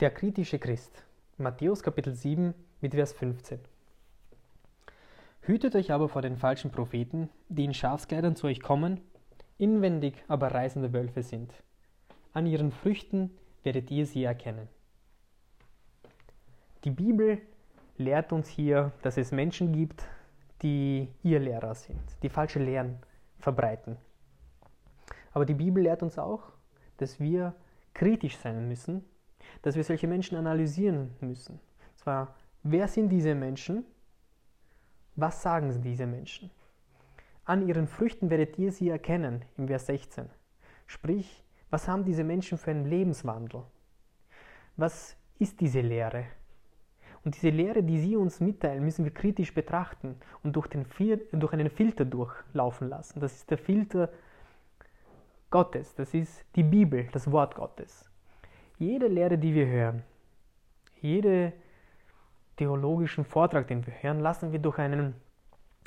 Der kritische Christ. Matthäus Kapitel 7 mit Vers 15. Hütet euch aber vor den falschen Propheten, die in Schafskleidern zu euch kommen, inwendig aber reißende Wölfe sind. An ihren Früchten werdet ihr sie erkennen. Die Bibel lehrt uns hier, dass es Menschen gibt, die ihr Lehrer sind, die falsche Lehren verbreiten. Aber die Bibel lehrt uns auch, dass wir kritisch sein müssen dass wir solche Menschen analysieren müssen. Und zwar, wer sind diese Menschen? Was sagen diese Menschen? An ihren Früchten werdet ihr sie erkennen, im Vers 16. Sprich, was haben diese Menschen für einen Lebenswandel? Was ist diese Lehre? Und diese Lehre, die sie uns mitteilen, müssen wir kritisch betrachten und durch, den, durch einen Filter durchlaufen lassen. Das ist der Filter Gottes, das ist die Bibel, das Wort Gottes. Jede Lehre, die wir hören, jede theologischen Vortrag, den wir hören, lassen wir durch, einen,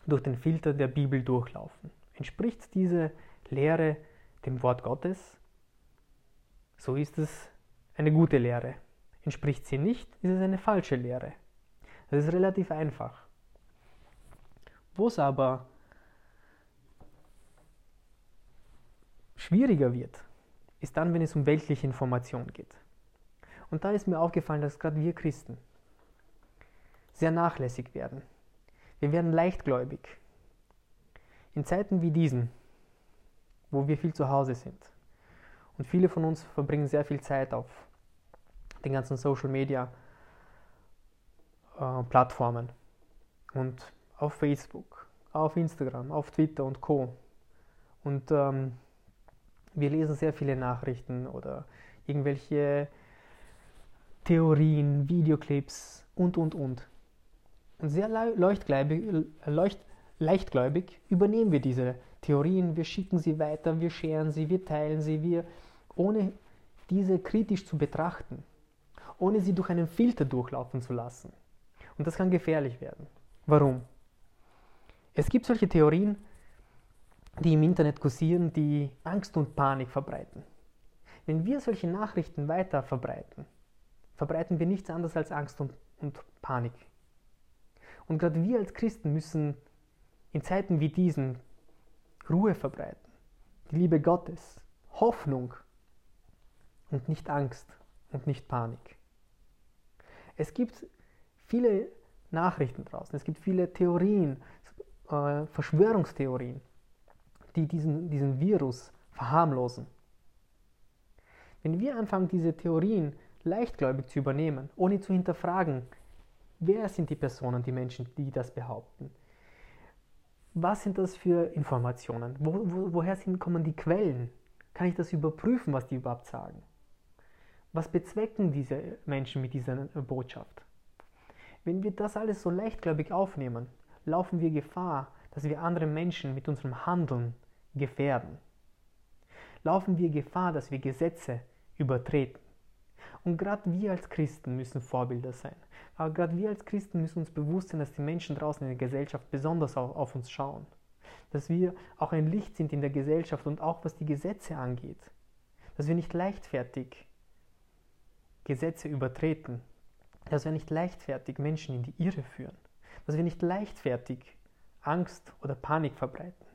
durch den Filter der Bibel durchlaufen. Entspricht diese Lehre dem Wort Gottes, so ist es eine gute Lehre. Entspricht sie nicht, ist es eine falsche Lehre. Das ist relativ einfach. Wo es aber schwieriger wird, ist dann, wenn es um weltliche Information geht. Und da ist mir aufgefallen, dass gerade wir Christen sehr nachlässig werden. Wir werden leichtgläubig. In Zeiten wie diesen, wo wir viel zu Hause sind und viele von uns verbringen sehr viel Zeit auf den ganzen Social Media äh, Plattformen und auf Facebook, auf Instagram, auf Twitter und Co. Und ähm, wir lesen sehr viele Nachrichten oder irgendwelche Theorien, Videoclips und, und, und. Und sehr leuchtgläubig, leucht, leichtgläubig übernehmen wir diese Theorien, wir schicken sie weiter, wir scheren sie, wir teilen sie, wir, ohne diese kritisch zu betrachten, ohne sie durch einen Filter durchlaufen zu lassen. Und das kann gefährlich werden. Warum? Es gibt solche Theorien, die im Internet kursieren, die Angst und Panik verbreiten. Wenn wir solche Nachrichten weiter verbreiten, verbreiten wir nichts anderes als Angst und, und Panik. Und gerade wir als Christen müssen in Zeiten wie diesen Ruhe verbreiten, die Liebe Gottes, Hoffnung und nicht Angst und nicht Panik. Es gibt viele Nachrichten draußen, es gibt viele Theorien, äh, Verschwörungstheorien, die diesen, diesen Virus verharmlosen. Wenn wir anfangen, diese Theorien leichtgläubig zu übernehmen, ohne zu hinterfragen, wer sind die Personen, die Menschen, die das behaupten? Was sind das für Informationen? Wo, wo, woher sind, kommen die Quellen? Kann ich das überprüfen, was die überhaupt sagen? Was bezwecken diese Menschen mit dieser Botschaft? Wenn wir das alles so leichtgläubig aufnehmen, laufen wir Gefahr, dass wir andere Menschen mit unserem Handeln gefährden. Laufen wir Gefahr, dass wir Gesetze übertreten. Und gerade wir als Christen müssen Vorbilder sein. Aber gerade wir als Christen müssen uns bewusst sein, dass die Menschen draußen in der Gesellschaft besonders auf, auf uns schauen. Dass wir auch ein Licht sind in der Gesellschaft und auch was die Gesetze angeht. Dass wir nicht leichtfertig Gesetze übertreten. Dass wir nicht leichtfertig Menschen in die Irre führen. Dass wir nicht leichtfertig Angst oder Panik verbreiten.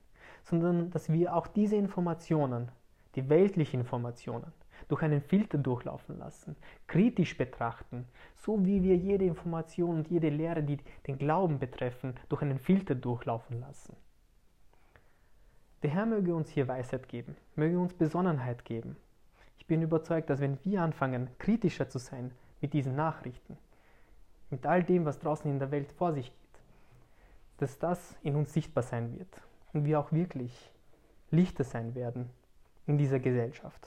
Sondern dass wir auch diese Informationen, die weltlichen Informationen, durch einen Filter durchlaufen lassen, kritisch betrachten, so wie wir jede Information und jede Lehre, die den Glauben betreffen, durch einen Filter durchlaufen lassen. Der Herr möge uns hier Weisheit geben, möge uns Besonnenheit geben. Ich bin überzeugt, dass wenn wir anfangen, kritischer zu sein mit diesen Nachrichten, mit all dem, was draußen in der Welt vor sich geht, dass das in uns sichtbar sein wird und wir auch wirklich Lichter sein werden in dieser Gesellschaft.